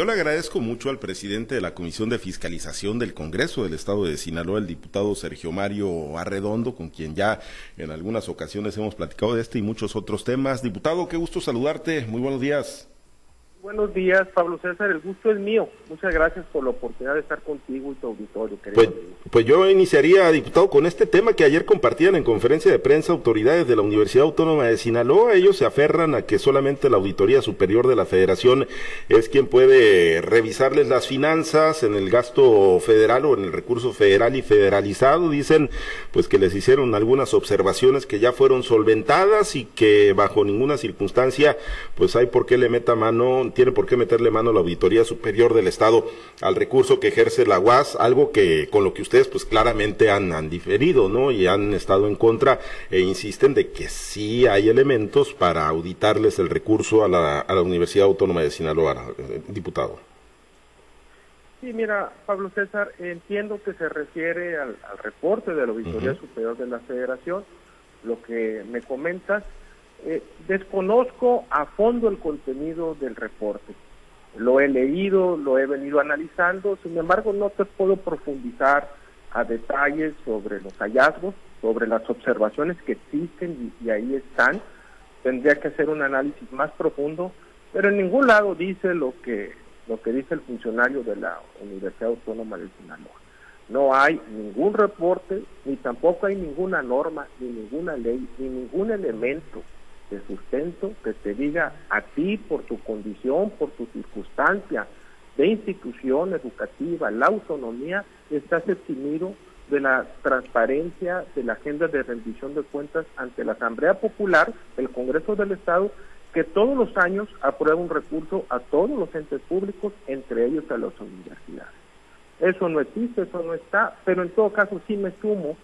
Yo le agradezco mucho al presidente de la Comisión de Fiscalización del Congreso del Estado de Sinaloa, el diputado Sergio Mario Arredondo, con quien ya en algunas ocasiones hemos platicado de este y muchos otros temas. Diputado, qué gusto saludarte. Muy buenos días. Buenos días, Pablo César. El gusto es mío. Muchas gracias por la oportunidad de estar contigo y tu auditorio. Pues, pues, yo iniciaría, diputado, con este tema que ayer compartían en conferencia de prensa autoridades de la Universidad Autónoma de Sinaloa. Ellos se aferran a que solamente la Auditoría Superior de la Federación es quien puede revisarles las finanzas en el gasto federal o en el recurso federal y federalizado. Dicen, pues que les hicieron algunas observaciones que ya fueron solventadas y que bajo ninguna circunstancia, pues hay por qué le meta mano tiene por qué meterle mano a la Auditoría Superior del Estado al recurso que ejerce la UAS, algo que con lo que ustedes pues claramente han, han diferido, ¿no? Y han estado en contra e insisten de que sí hay elementos para auditarles el recurso a la, a la Universidad Autónoma de Sinaloa, eh, diputado. Sí, mira, Pablo César, entiendo que se refiere al, reporte de la Auditoría Superior de la Federación. Lo que me comentas eh, desconozco a fondo el contenido del reporte. Lo he leído, lo he venido analizando, sin embargo no te puedo profundizar a detalles sobre los hallazgos, sobre las observaciones que existen y, ahí están. Tendría que hacer un análisis más profundo, pero en ningún lado dice lo que lo que dice el funcionario de la Universidad Autónoma de Sinaloa. No hay ningún reporte, ni tampoco hay ninguna norma, ni ninguna ley, ni ningún elemento de sustento que te diga a ti por tu condición, por tu circunstancia de institución educativa, la autonomía, estás eximido de la transparencia de la agenda de rendición de cuentas ante la Asamblea Popular, el Congreso del Estado, que todos los años aprueba un recurso a todos los entes públicos, entre ellos a las universidades. Eso no existe, eso no está, pero en todo caso sí me sumo,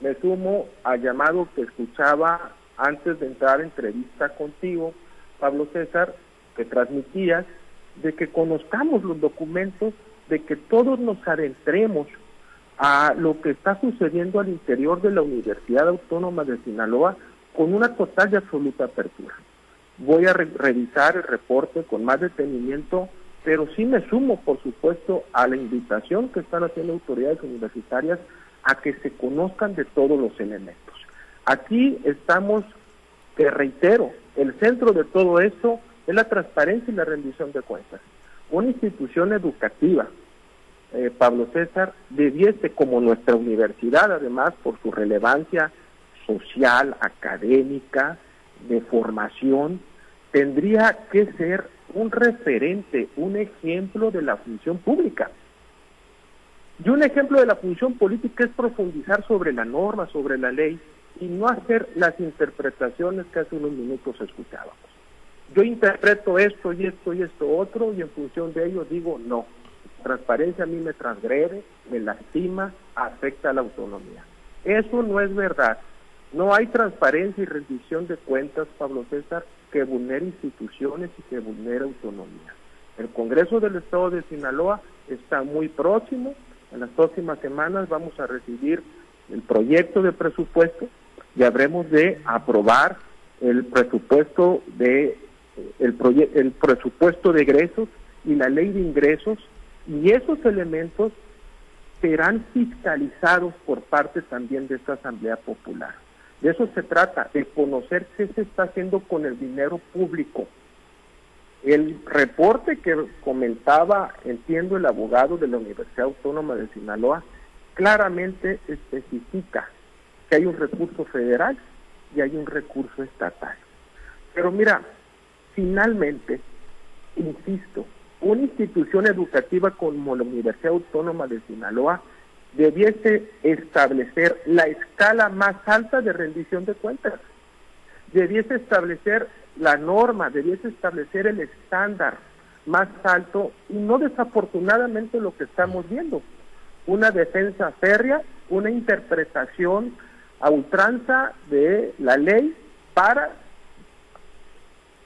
me sumo al llamado que escuchaba antes de entrar a entrevista contigo, Pablo César, que transmitías, de que conozcamos los documentos, de que todos nos adentremos a lo que está sucediendo al interior de la Universidad Autónoma de Sinaloa con una total y absoluta apertura. Voy a revisar el reporte con más detenimiento, pero sí me sumo, por supuesto, a la invitación que están haciendo autoridades universitarias a que se conozcan de todos los elementos. Aquí estamos, te reitero, el centro de todo eso es la transparencia y la rendición de cuentas. Una institución educativa, eh, Pablo César, debiese, como nuestra universidad, además por su relevancia social, académica, de formación, tendría que ser un referente, un ejemplo de la función pública. Y un ejemplo de la función política es profundizar sobre la norma, sobre la ley, y no hacer las interpretaciones que hace unos minutos escuchábamos. Yo interpreto esto y esto y esto otro y en función de ello digo no. Transparencia a mí me transgrede, me lastima, afecta a la autonomía. Eso no es verdad. No hay transparencia y rendición de cuentas, Pablo César, que vulnere instituciones y que vulnere autonomía. El Congreso del Estado de Sinaloa está muy próximo. En las próximas semanas vamos a recibir el proyecto de presupuesto y habremos de aprobar el presupuesto de el, el presupuesto de egresos y la ley de ingresos y esos elementos serán fiscalizados por parte también de esta Asamblea Popular. De eso se trata, de conocer qué se está haciendo con el dinero público. El reporte que comentaba, entiendo, el abogado de la Universidad Autónoma de Sinaloa, claramente especifica que hay un recurso federal y hay un recurso estatal. Pero mira, finalmente, insisto, una institución educativa como la Universidad Autónoma de Sinaloa debiese establecer la escala más alta de rendición de cuentas, debiese establecer la norma, debiese establecer el estándar más alto y no desafortunadamente lo que estamos viendo, una defensa férrea, una interpretación a ultranza de la ley para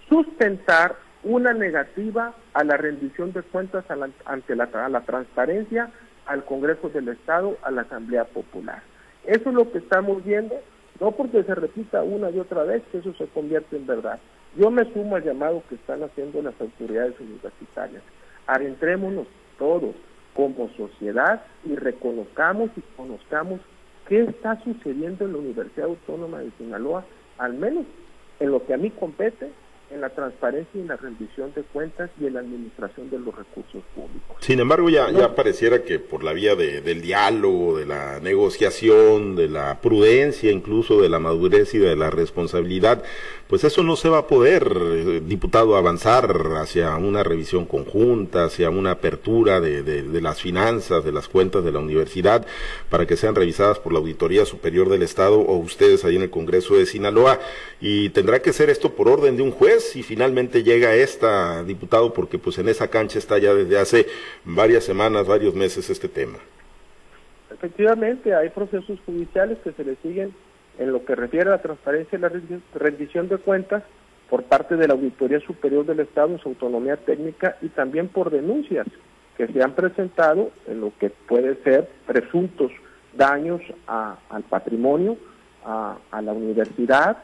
sustentar una negativa a la rendición de cuentas ante la, la transparencia, al Congreso del Estado, a la Asamblea Popular. Eso es lo que estamos viendo, no porque se repita una y otra vez que eso se convierte en verdad. Yo me sumo al llamado que están haciendo las autoridades universitarias adentrémonos todos como sociedad y reconozcamos y conozcamos qué está sucediendo en la Universidad Autónoma de Sinaloa, al menos en lo que a mí compete en la transparencia y en la rendición de cuentas y en la administración de los recursos públicos. Sin embargo, ya, ya pareciera que por la vía del diálogo, de la negociación, de la prudencia, incluso de la madurez y de la responsabilidad, pues eso no se va a poder, eh, diputado, avanzar hacia una revisión conjunta, hacia una apertura de, de, las finanzas, de las cuentas de la universidad, para que sean revisadas por la Auditoría Superior del Estado o ustedes ahí en el Congreso de Sinaloa. Y tendrá que ser esto por orden de un juez y finalmente llega esta, diputado, porque pues en esa cancha está ya desde hace varias semanas, varios meses este tema. Efectivamente, hay procesos judiciales que se le siguen en lo que refiere a la transparencia y la rendición de cuentas por parte de la Auditoría Superior del Estado en su autonomía técnica y también por denuncias que se han presentado en lo que puede ser presuntos daños al patrimonio, a, la universidad,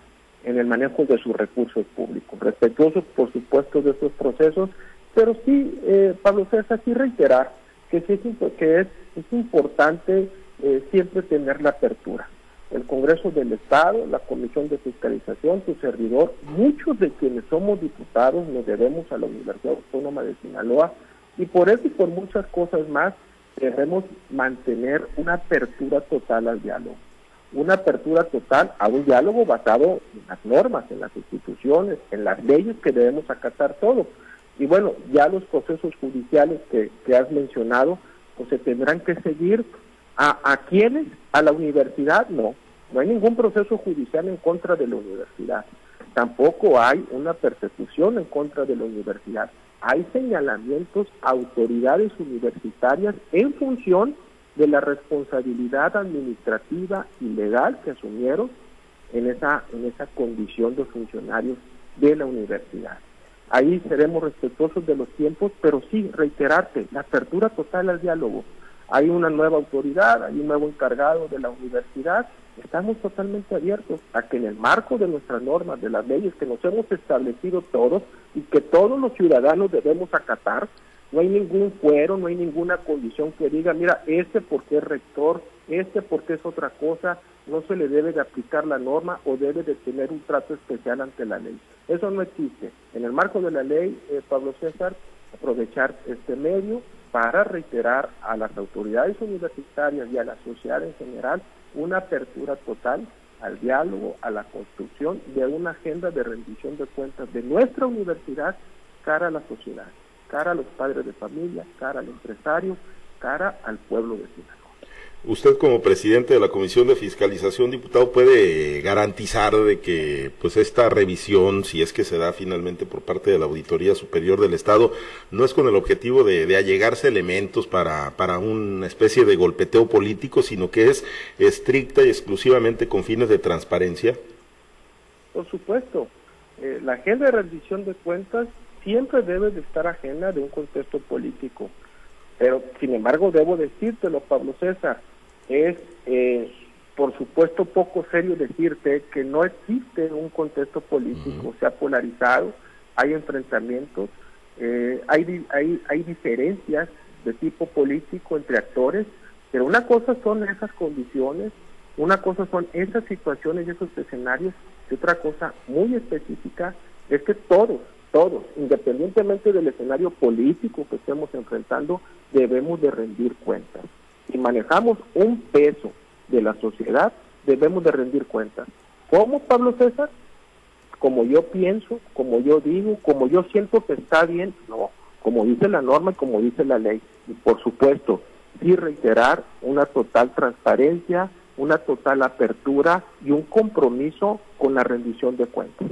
en el manejo de sus recursos públicos. Respetuosos, por supuesto, de estos procesos, pero sí, eh, Pablo César, sí reiterar que, es importante eh, siempre tener la apertura el Congreso del Estado, la Comisión de Fiscalización, su servidor, muchos de quienes somos diputados nos debemos a la Universidad Autónoma de Sinaloa y por eso y por muchas cosas más debemos mantener una apertura total al diálogo, una apertura total a un diálogo basado en las normas, en las instituciones, en las leyes que debemos acatar todos. Y bueno, ya los procesos judiciales que, que has mencionado, pues se tendrán que seguir ¿A, ¿A quiénes? ¿A la universidad? No. No hay ningún proceso judicial en contra de la universidad. Tampoco hay una persecución en contra de la universidad. Hay señalamientos a autoridades universitarias en función de la responsabilidad administrativa y legal que asumieron en esa, en esa condición de funcionarios de la universidad. Ahí seremos respetuosos de los tiempos, pero sí, reiterarte, la apertura total al diálogo. Hay una nueva autoridad, hay un nuevo encargado de la universidad estamos totalmente abiertos a que en el marco de nuestras normas, de las leyes que nos hemos establecido todos y que todos los ciudadanos debemos acatar, no hay ningún fuero, no hay ninguna condición que diga, mira, este porque es rector, este porque es otra cosa, no se le debe de aplicar la norma o debe de tener un trato especial ante la ley. Eso no existe. En el marco de la ley, eh, Pablo César, aprovechar este medio para reiterar a las autoridades universitarias y a la sociedad en general una apertura total al diálogo, a la construcción de una agenda de rendición de cuentas de nuestra universidad cara a la sociedad, cara a los padres de familia, cara al empresario, cara al pueblo de Sinaloa. Usted como presidente de la Comisión de Fiscalización, diputado, puede garantizar de que pues esta revisión, si es que se da finalmente por parte de la Auditoría Superior del Estado, no es con el objetivo de, de allegarse elementos para, para una especie de golpeteo político, sino que es estricta y exclusivamente con fines de transparencia. Por supuesto, eh, la agenda de rendición de cuentas siempre debe de estar ajena de un contexto político. Pero, sin embargo, debo decírtelo, Pablo César, es, eh, por supuesto, poco serio decirte que no existe un contexto político, se ha polarizado, hay enfrentamientos, eh, hay, hay, hay diferencias de tipo político entre actores, pero una cosa son esas condiciones, una cosa son esas situaciones y esos escenarios, y otra cosa muy específica es que todos, todos, independientemente del escenario político que estemos enfrentando, debemos de rendir cuentas si manejamos un peso de la sociedad, debemos de rendir cuentas. ¿Cómo, Pablo César? Como yo pienso, como yo digo, como yo siento que está bien, no, como dice la norma y como dice la ley. Y por supuesto, sí reiterar una total transparencia, una total apertura y un compromiso con la rendición de cuentas.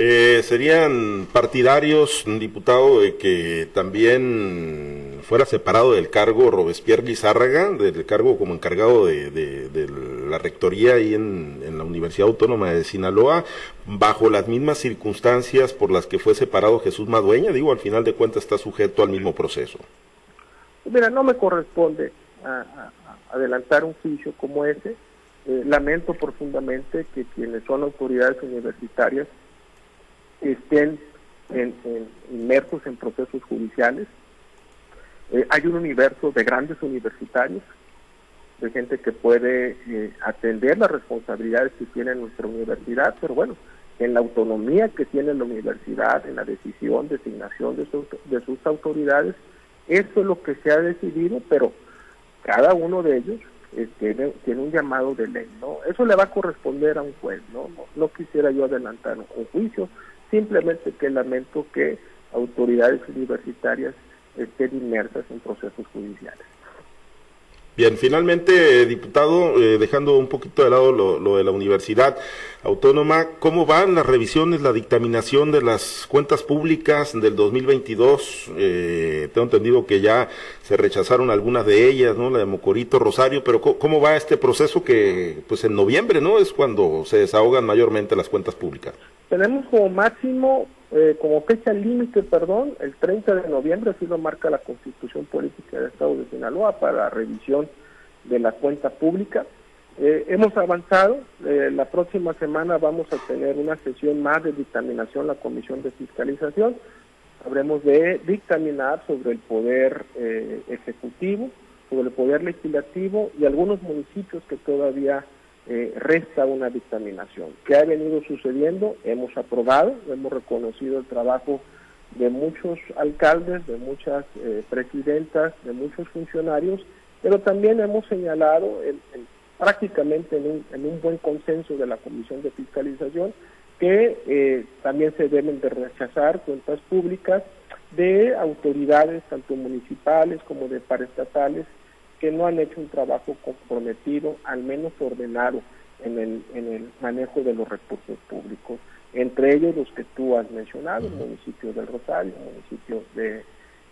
Eh, ¿Serían partidarios, diputado, de que también fuera separado del cargo Robespierre Lizárraga, del cargo como encargado de, la rectoría ahí en, la Universidad Autónoma de Sinaloa, bajo las mismas circunstancias por las que fue separado Jesús Madueña? Digo, al final de cuentas está sujeto al mismo proceso. Mira, no me corresponde adelantar un juicio como ese. Eh, lamento profundamente que quienes son autoridades universitarias estén inmersos en procesos judiciales. Eh, hay un universo de grandes universitarios, de gente que puede eh, atender las responsabilidades que tiene nuestra universidad, pero bueno, en la autonomía que tiene la universidad, en la decisión, designación de, de sus autoridades, eso es lo que se ha decidido, pero cada uno de ellos eh, tiene, tiene un llamado de ley, ¿no? Eso le va a corresponder a un juez, ¿no? No, quisiera yo adelantar un juicio, simplemente que lamento que autoridades universitarias estén inmersas en procesos judiciales. Bien, finalmente, diputado, eh, dejando un poquito de lado lo, de la Universidad Autónoma, ¿cómo van las revisiones, la dictaminación de las cuentas públicas del 2022? Eh, tengo entendido que ya se rechazaron algunas de ellas, ¿no? La de Mocorito, Rosario, pero ¿cómo, va este proceso que, pues en noviembre, ¿no? Es cuando se desahogan mayormente las cuentas públicas. Tenemos como máximo eh, como fecha límite, perdón, el 30 de noviembre, así lo marca la Constitución Política del Estado de Sinaloa para la revisión de la cuenta pública. Eh, hemos avanzado, eh, la próxima semana vamos a tener una sesión más de dictaminación la Comisión de Fiscalización. Habremos de dictaminar sobre el poder ejecutivo, sobre el poder legislativo y algunos municipios que todavía eh, resta una dictaminación. ¿Qué ha venido sucediendo? Hemos aprobado, hemos reconocido el trabajo de muchos alcaldes, de muchas eh, presidentas, de muchos funcionarios, pero también hemos señalado prácticamente en un, buen consenso de la Comisión de Fiscalización que eh, también se deben de rechazar cuentas públicas de autoridades tanto municipales como de paraestatales que no han hecho un trabajo comprometido, al menos ordenado, en el, en el manejo de los recursos públicos, entre ellos los que tú has mencionado, el municipio del Rosario, el municipio de,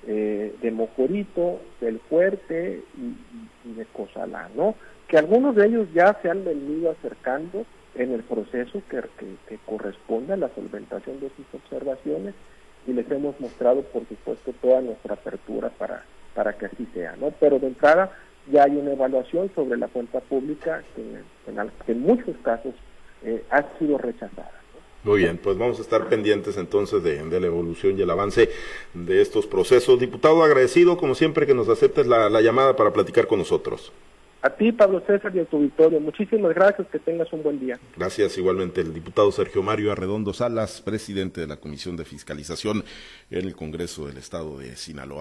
eh, de Mocorito, del Fuerte y, de Cozalá, ¿no? Que algunos de ellos ya se han venido acercando en el proceso que, que corresponde a la solventación de sus observaciones y les hemos mostrado, por supuesto, toda nuestra apertura para para que así sea, ¿no? Pero de entrada ya hay una evaluación sobre la cuenta pública que en, muchos casos eh, ha sido rechazada. Muy bien, pues vamos a estar pendientes entonces de, la evolución y el avance de estos procesos. Diputado, agradecido como siempre que nos aceptes la, la llamada para platicar con nosotros. A ti, Pablo César, y a tu auditorio. Muchísimas gracias, que tengas un buen día. Gracias, igualmente, el diputado Sergio Mario Arredondo Salas, presidente de la Comisión de Fiscalización en el Congreso del Estado de Sinaloa.